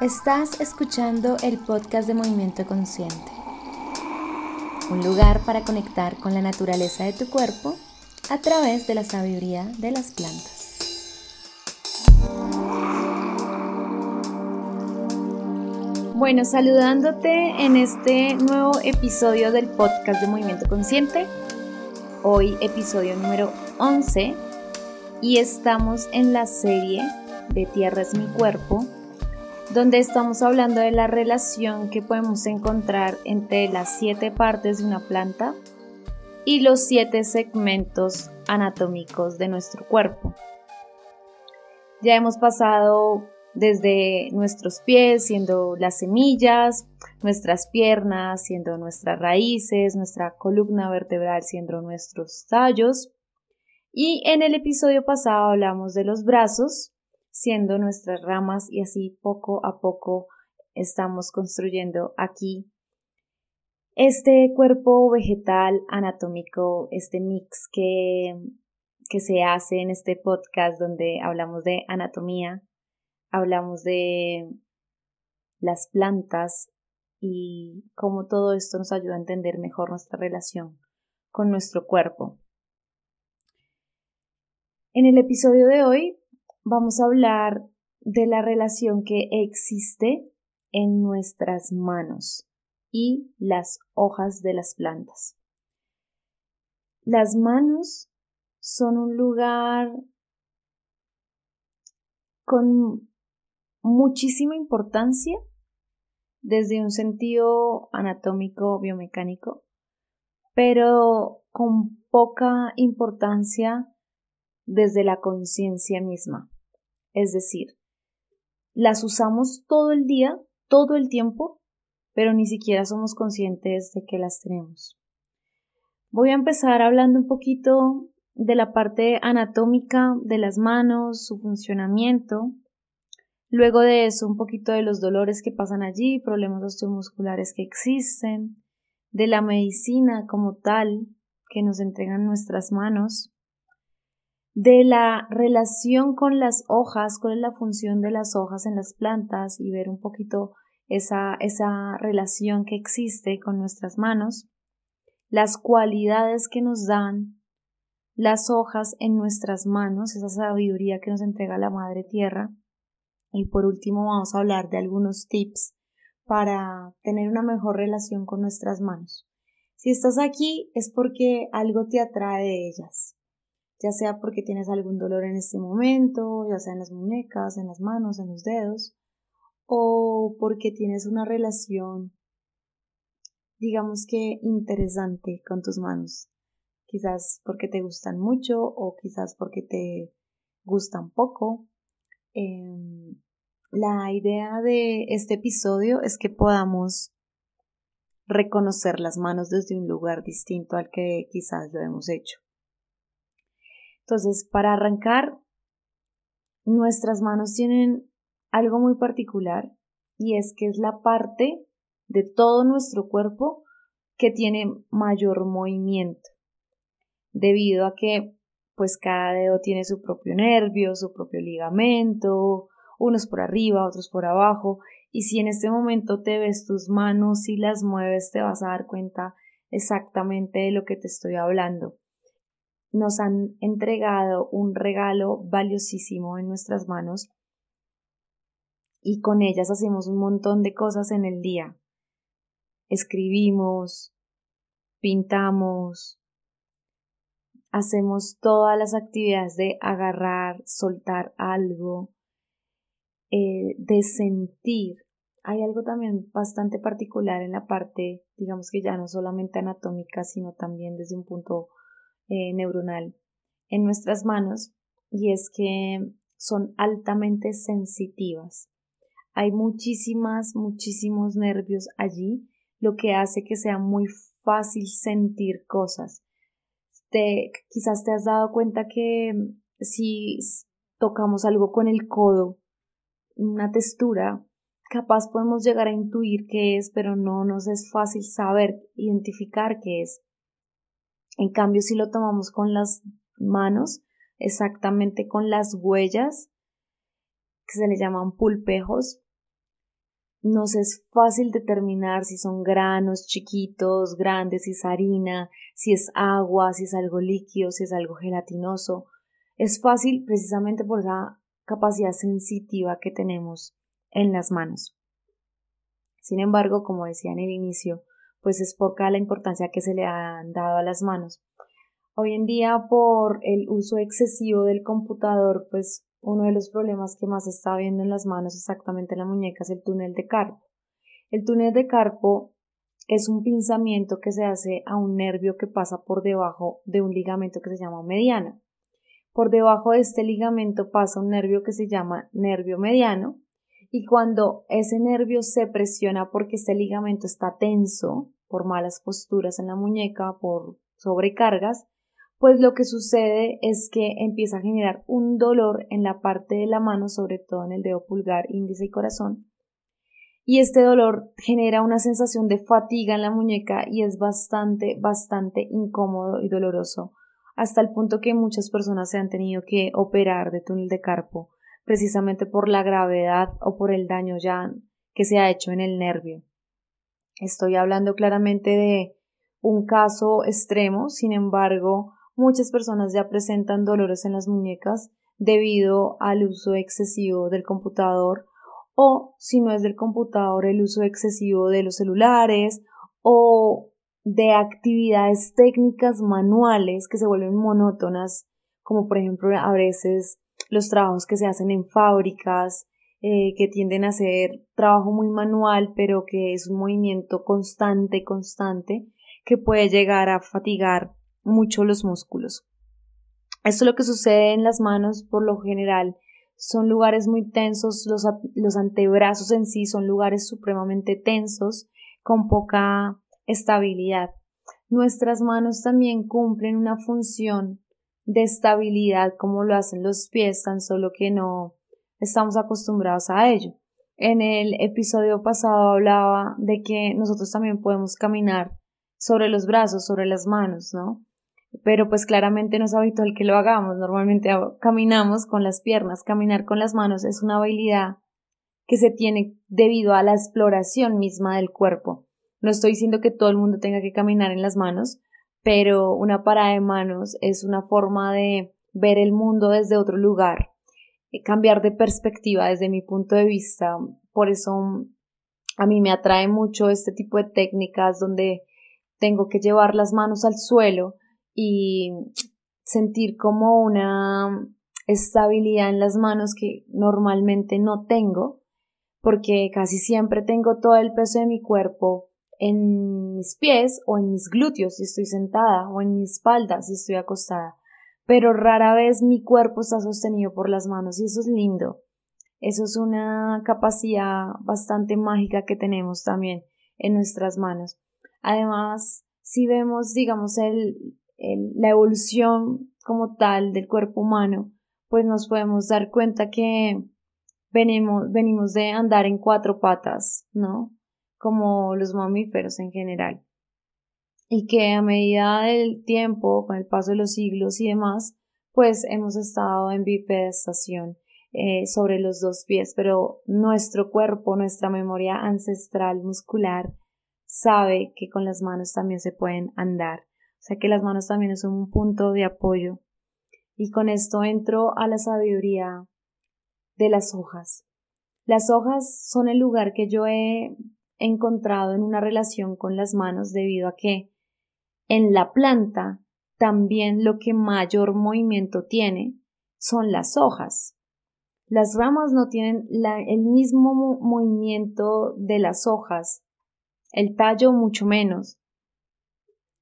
Estás escuchando el podcast de Movimiento Consciente, un lugar para conectar con la naturaleza de tu cuerpo a través de la sabiduría de las plantas. Bueno, saludándote en este nuevo episodio del podcast de Movimiento Consciente, hoy episodio número 11 y estamos en la serie de Tierra es mi cuerpo, donde estamos hablando de la relación que podemos encontrar entre las siete partes de una planta y los siete segmentos anatómicos de nuestro cuerpo. Ya hemos pasado desde nuestros pies siendo las semillas, nuestras piernas siendo nuestras raíces, nuestra columna vertebral siendo nuestros tallos. Y en el episodio pasado hablamos de los brazos, siendo nuestras ramas y así poco a poco estamos construyendo aquí este cuerpo vegetal anatómico, este mix que, que se hace en este podcast donde hablamos de anatomía, hablamos de las plantas y cómo todo esto nos ayuda a entender mejor nuestra relación con nuestro cuerpo. En el episodio de hoy vamos a hablar de la relación que existe en nuestras manos y las hojas de las plantas. Las manos son un lugar con muchísima importancia desde un sentido anatómico biomecánico, pero con poca importancia desde la conciencia misma. Es decir, las usamos todo el día, todo el tiempo, pero ni siquiera somos conscientes de que las tenemos. Voy a empezar hablando un poquito de la parte anatómica de las manos, su funcionamiento. Luego de eso, un poquito de los dolores que pasan allí, problemas osteomusculares que existen, de la medicina como tal que nos entregan nuestras manos, de la relación con las hojas, cuál es la función de las hojas en las plantas y ver un poquito esa, esa relación que existe con nuestras manos, las cualidades que nos dan las hojas en nuestras manos, esa sabiduría que nos entrega la Madre Tierra. Y por último vamos a hablar de algunos tips para tener una mejor relación con nuestras manos. Si estás aquí es porque algo te atrae de ellas ya sea porque tienes algún dolor en este momento, ya sea en las muñecas, en las manos, en los dedos, o porque tienes una relación, digamos que interesante con tus manos. Quizás porque te gustan mucho o quizás porque te gustan poco. Em, la idea de este episodio es que podamos reconocer las manos desde un lugar distinto al que quizás lo hemos hecho. Entonces, para arrancar, nuestras manos tienen algo muy particular y es que es la parte de todo nuestro cuerpo que tiene mayor movimiento, debido a que pues cada dedo tiene su propio nervio, su propio ligamento, unos por arriba, otros por abajo, y si en este momento te ves tus manos y las mueves, te vas a dar cuenta exactamente de lo que te estoy hablando nos han entregado un regalo valiosísimo en nuestras manos y con ellas hacemos un montón de cosas en el día. Escribimos, pintamos, hacemos todas las actividades de agarrar, soltar algo, eh, de sentir. Hay algo también bastante particular en la parte, digamos que ya no solamente anatómica, sino también desde un punto eh, neuronal en nuestras manos y es que son altamente sensitivas. Hay muchísimas, muchísimos nervios allí, lo que hace que sea muy fácil sentir cosas. Te, quizás te has dado cuenta que si tocamos algo con el codo, una textura, capaz podemos llegar a intuir qué es, pero no nos es fácil saber, identificar qué es. En cambio, si lo tomamos con las manos, exactamente con las huellas, que se le llaman pulpejos, nos es fácil determinar si son granos chiquitos, grandes, si es harina, si es agua, si es algo líquido, si es algo gelatinoso. Es fácil precisamente por esa capacidad sensitiva que tenemos en las manos. Sin embargo, como decía en el inicio, pues es poca la importancia que se le han dado a las manos. Hoy en día, por el uso excesivo del computador, pues uno de los problemas que más se está viendo en las manos, exactamente en la muñeca, es el túnel de carpo. El túnel de carpo es un pinzamiento que se hace a un nervio que pasa por debajo de un ligamento que se llama mediano. Por debajo de este ligamento pasa un nervio que se llama nervio mediano y cuando ese nervio se presiona porque este ligamento está tenso por malas posturas en la muñeca, por sobrecargas, pues lo que sucede es que empieza a generar un dolor en la parte de la mano, sobre todo en el dedo pulgar, índice y corazón. Y este dolor genera una sensación de fatiga en la muñeca y es bastante, bastante incómodo y doloroso, hasta el punto que muchas personas se han tenido que operar de túnel de carpo, precisamente por la gravedad o por el daño ya que se ha hecho en el nervio. Estoy hablando claramente de un caso extremo, sin embargo, Muchas personas ya presentan dolores en las muñecas debido al uso excesivo del computador o si no es del computador el uso excesivo de los celulares o de actividades técnicas manuales que se vuelven monótonas como por ejemplo a veces los trabajos que se hacen en fábricas eh, que tienden a ser trabajo muy manual pero que es un movimiento constante constante que puede llegar a fatigar mucho los músculos. Esto es lo que sucede en las manos por lo general. Son lugares muy tensos, los, los antebrazos en sí son lugares supremamente tensos, con poca estabilidad. Nuestras manos también cumplen una función de estabilidad como lo hacen los pies, tan solo que no estamos acostumbrados a ello. En el episodio pasado hablaba de que nosotros también podemos caminar sobre los brazos, sobre las manos, ¿no? pero pues claramente no es habitual que lo hagamos. Normalmente caminamos con las piernas, caminar con las manos es una habilidad que se tiene debido a la exploración misma del cuerpo. No estoy diciendo que todo el mundo tenga que caminar en las manos, pero una parada de manos es una forma de ver el mundo desde otro lugar, cambiar de perspectiva desde mi punto de vista. Por eso a mí me atrae mucho este tipo de técnicas donde tengo que llevar las manos al suelo y sentir como una estabilidad en las manos que normalmente no tengo, porque casi siempre tengo todo el peso de mi cuerpo en mis pies o en mis glúteos si estoy sentada o en mi espalda si estoy acostada, pero rara vez mi cuerpo está sostenido por las manos y eso es lindo. Eso es una capacidad bastante mágica que tenemos también en nuestras manos. Además, si vemos, digamos, el, la evolución como tal del cuerpo humano, pues nos podemos dar cuenta que venimos, venimos de andar en cuatro patas, ¿no? Como los mamíferos en general. Y que a medida del tiempo, con el paso de los siglos y demás, pues hemos estado en bipedestación eh, sobre los dos pies, pero nuestro cuerpo, nuestra memoria ancestral muscular sabe que con las manos también se pueden andar. O sea que las manos también son un punto de apoyo. Y con esto entro a la sabiduría de las hojas. Las hojas son el lugar que yo he encontrado en una relación con las manos debido a que en la planta también lo que mayor movimiento tiene son las hojas. Las ramas no tienen el mismo movimiento de las hojas, el tallo mucho menos.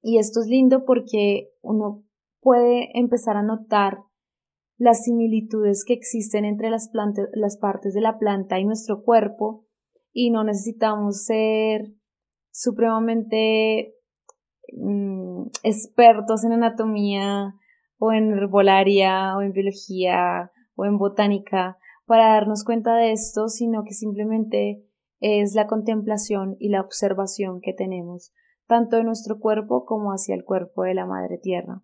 Y esto es lindo porque uno puede empezar a notar las similitudes que existen entre las, partes de la planta y nuestro cuerpo y no necesitamos ser supremamente mm, expertos en anatomía o en herbolaria o en biología o en botánica para darnos cuenta de esto, sino que simplemente es la contemplación y la observación que tenemos tanto de nuestro cuerpo como hacia el cuerpo de la Madre Tierra.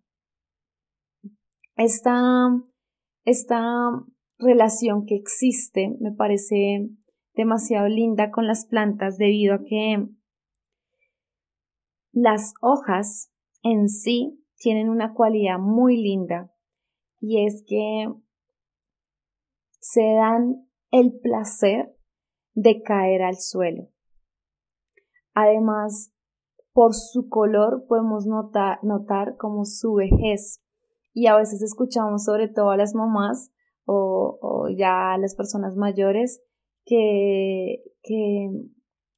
Esta, esta relación que existe me parece demasiado linda con las plantas debido a que las hojas en sí tienen una cualidad muy linda y es que se dan el placer de caer al suelo. Además, por su color podemos notar, notar como su vejez y a veces escuchamos sobre todo a las mamás o, ya a las personas mayores que, que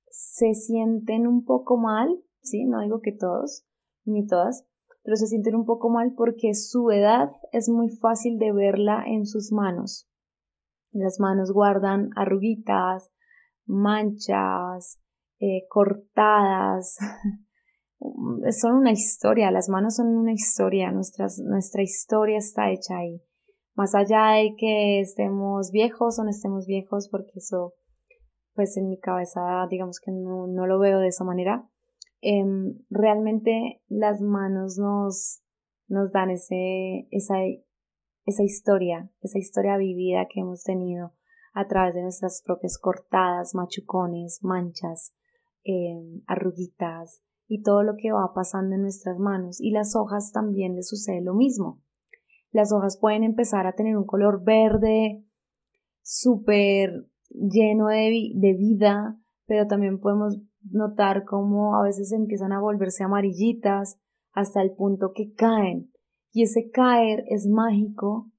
se sienten un poco mal, ¿sí? No digo que todos, ni todas, pero se sienten un poco mal porque su edad es muy fácil de verla en sus manos. Las manos guardan arruguitas, manchas, eh, cortadas. son una historia, las manos son una historia, nuestras, nuestra historia está hecha ahí. Más allá de que estemos viejos o no estemos viejos, porque eso, pues en mi cabeza, digamos que no, no lo veo de esa manera, em, realmente las manos nos, nos dan ese, esa, esa historia, esa historia vivida que hemos tenido a través de nuestras propias cortadas, machucones, manchas, em, arruguitas y todo lo que va pasando en nuestras manos. Y las hojas también les sucede lo mismo. Las hojas pueden empezar a tener un color verde, súper lleno de, de vida, pero también podemos notar cómo a veces empiezan a volverse amarillitas hasta el punto que caen. Y ese caer es mágico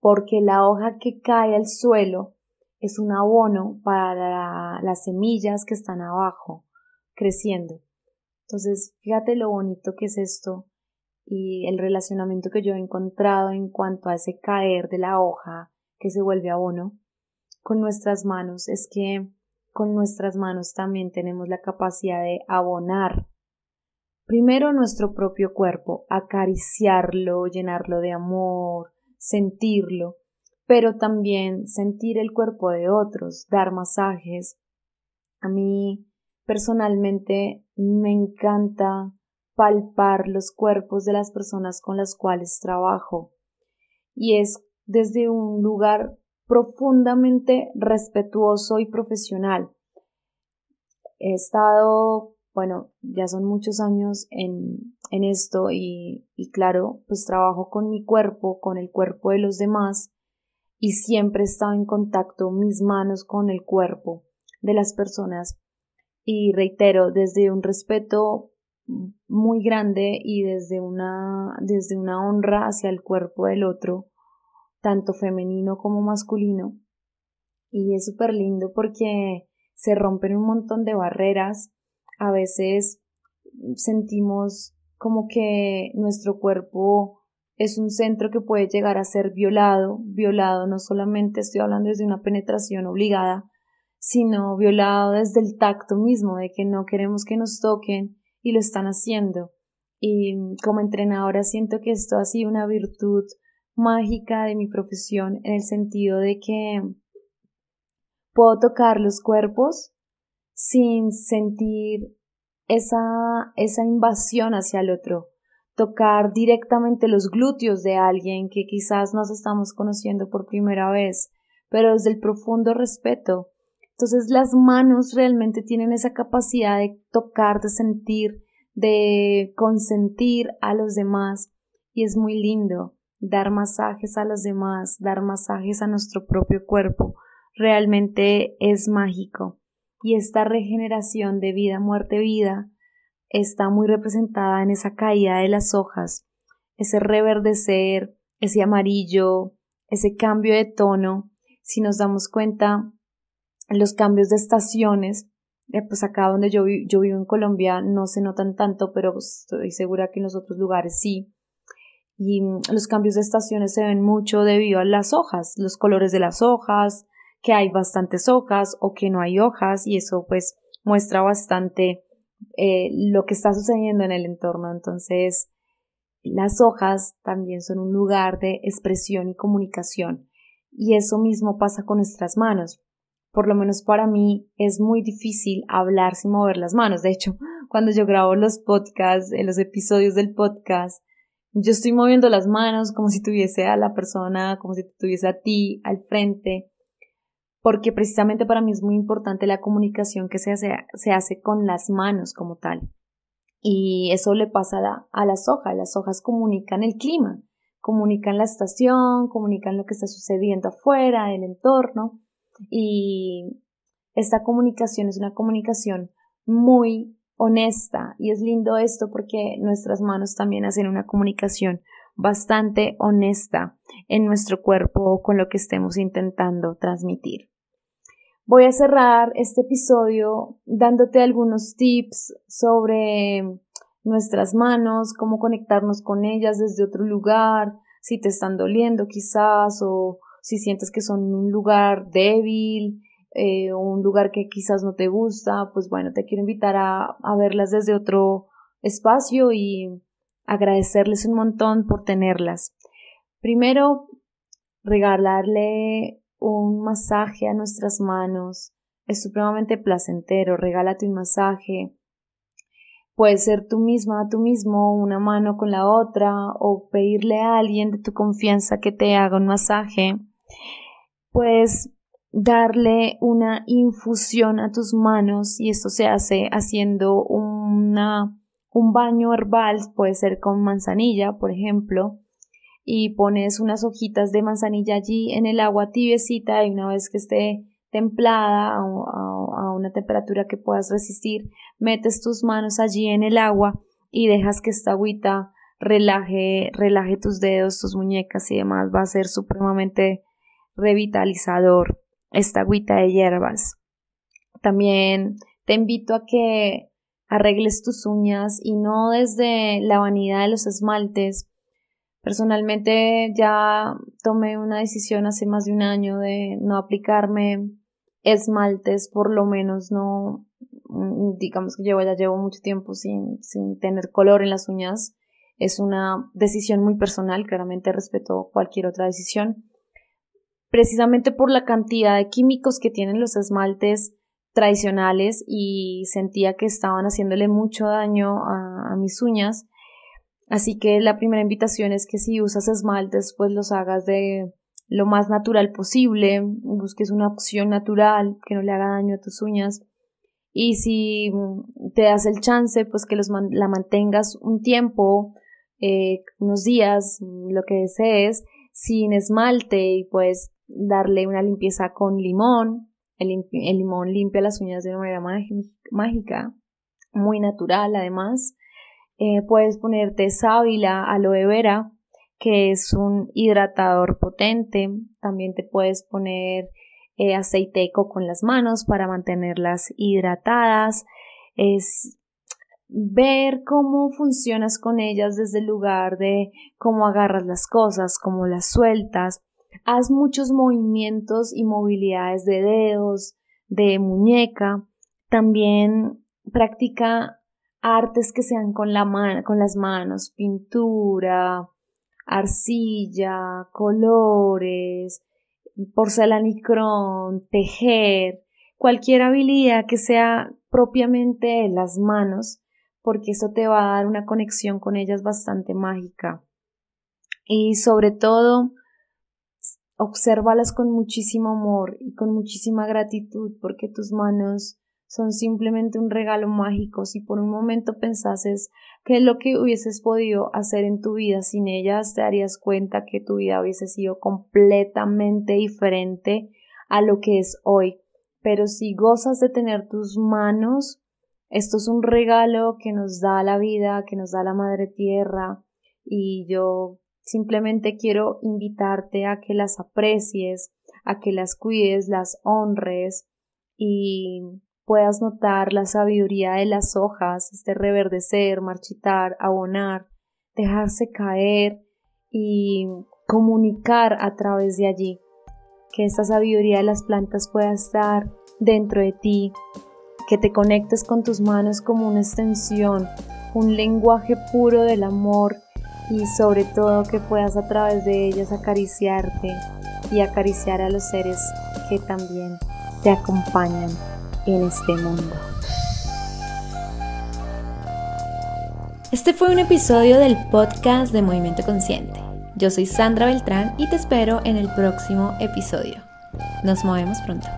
porque la hoja que cae al suelo es un abono para las semillas que están abajo creciendo. Entonces, fíjate lo bonito que es esto y el relacionamiento que yo he encontrado en cuanto a ese caer de la hoja que se vuelve abono con nuestras manos es que con nuestras manos también tenemos la capacidad de abonar primero nuestro propio cuerpo, acariciarlo, llenarlo de amor, sentirlo, pero también sentir el cuerpo de otros, dar masajes. A mí personalmente me encanta palpar los cuerpos de las personas con las cuales trabajo y es desde un lugar profundamente respetuoso y profesional. He estado, bueno, ya son muchos años en, en esto y, y claro, pues trabajo con mi cuerpo, con el cuerpo de los demás y siempre he estado en contacto mis manos con el cuerpo de las personas y reitero desde un respeto muy grande y desde una desde una honra hacia el cuerpo del otro tanto femenino como masculino. Y es súper lindo porque se rompen un montón de barreras. A veces sentimos como que nuestro cuerpo es un centro que puede llegar a ser violado, violado no solamente estoy hablando desde una penetración obligada, sino violado desde el tacto mismo, de que no queremos que nos toquen y lo están haciendo. Y como entrenadora siento que esto ha sido una virtud mágica de mi profesión en el sentido de que puedo tocar los cuerpos sin sentir esa, esa invasión hacia el otro, tocar directamente los glúteos de alguien que quizás nos estamos conociendo por primera vez, pero desde el profundo respeto. Entonces las manos realmente tienen esa capacidad de tocar, de sentir, de consentir a los demás y es muy lindo dar masajes a los demás, dar masajes a nuestro propio cuerpo. Realmente es mágico y esta regeneración de vida, muerte, vida está muy representada en esa caída de las hojas, ese reverdecer, ese amarillo, ese cambio de tono. Si nos damos cuenta, los cambios de estaciones, eh, pues acá donde yo, yo vivo en Colombia no se notan tanto, pero estoy segura que en los otros lugares sí. Y mm, los cambios de estaciones se ven mucho debido a las hojas, los colores de las hojas, que hay bastantes hojas o que no hay hojas y eso pues muestra bastante eh, lo que está sucediendo en el entorno. Entonces, las hojas también son un lugar de expresión y comunicación y eso mismo pasa con nuestras manos. Por lo menos para mí es muy difícil hablar sin mover las manos. De hecho, cuando yo grabo los podcasts, en los episodios del podcast, yo estoy moviendo las manos como si tuviese a la persona, como si tuviese a ti al frente porque precisamente para mí es muy importante la comunicación que se hace, se hace con las manos como tal. Y eso le pasa a, a las hojas. Las hojas comunican el clima, comunican la estación, comunican lo que está sucediendo afuera, el entorno. Y esta comunicación es una comunicación muy honesta y es lindo esto porque nuestras manos también hacen una comunicación bastante honesta en nuestro cuerpo con lo que estemos intentando transmitir. Voy a cerrar este episodio dándote algunos tips sobre nuestras manos, cómo conectarnos con ellas desde otro lugar, si te están doliendo quizás o si sientes que son un lugar débil eh, un lugar que quizás no te gusta, pues bueno, te quiero invitar a, verlas desde otro espacio y agradecerles un montón por tenerlas. Primero, regalarle un masaje a nuestras manos es supremamente placentero. Regálate un masaje. Puede ser tú misma, tú mismo, una mano con la otra, o pedirle a alguien de tu confianza que te haga un masaje. Puedes darle una infusión a tus manos y esto se hace haciendo una, un baño herbal, puede ser con manzanilla, por ejemplo, y pones unas hojitas de manzanilla allí en el agua tibiecita y una vez que esté templada a, una temperatura que puedas resistir, metes tus manos allí en el agua y dejas que esta agüita relaje, relaje tus dedos, tus muñecas y demás. Va a ser supremamente revitalizador esta agüita de hierbas. También te invito a que arregles tus uñas y no desde la vanidad de los esmaltes, Personalmente ya tomé una decisión hace más de un año de no aplicarme esmaltes, por lo menos no, mm, digamos que llevo, ya llevo mucho tiempo sin, sin tener color en las uñas. Es una decisión muy personal, claramente respeto cualquier otra decisión. Precisamente por la cantidad de químicos que tienen los esmaltes tradicionales y sentía que estaban haciéndole mucho daño a mis uñas Así que la primera invitación es que si usas esmaltes, pues los hagas de lo más natural posible, busques una opción natural que no le haga daño a tus uñas. Y si te das el chance, pues que los la mantengas un tiempo, eh, unos días, lo que desees, sin esmalte y pues darle una limpieza con limón. El, limón limpia las uñas de una manera mágica, muy natural además. Eh, puedes ponerte sábila, aloe vera, que es un hidratador potente. También te puedes poner eh, aceite de coco las manos para mantenerlas hidratadas. Es ver cómo funcionas con ellas desde el lugar de cómo agarras las cosas, cómo las sueltas. Haz muchos movimientos y movilidades de dedos, de muñeca. También practica artes que sean con, la con las manos, pintura, arcilla, colores, porcelanicrón, tejer, cualquier habilidad que sea propiamente de las manos, porque eso te va a dar una conexión con ellas bastante mágica. Y sobre todo, obsérvalas con muchísimo amor y con muchísima gratitud, porque tus manos son simplemente un regalo mágico. Si por un momento pensases que es lo que hubieses podido hacer en tu vida sin ellas, te darías cuenta que tu vida hubiese sido completamente diferente a lo que es hoy. Pero si gozas de tener tus manos, esto es un regalo que nos da la vida, que nos da la Madre Tierra, y yo simplemente quiero invitarte a que las aprecies, a que las cuides, las honres y puedas notar la sabiduría de las hojas, este reverdecer, marchitar, abonar, dejarse caer y comunicar a través de allí. Que esta sabiduría de las plantas pueda estar dentro de ti, que te conectes con tus manos como una extensión, un lenguaje puro del amor y sobre todo que puedas a través de ellas acariciarte y acariciar a los seres que también te acompañan en este mundo. Este fue un episodio del podcast de Movimiento Consciente. Yo soy Sandra Beltrán y te espero en el próximo episodio. Nos movemos pronto.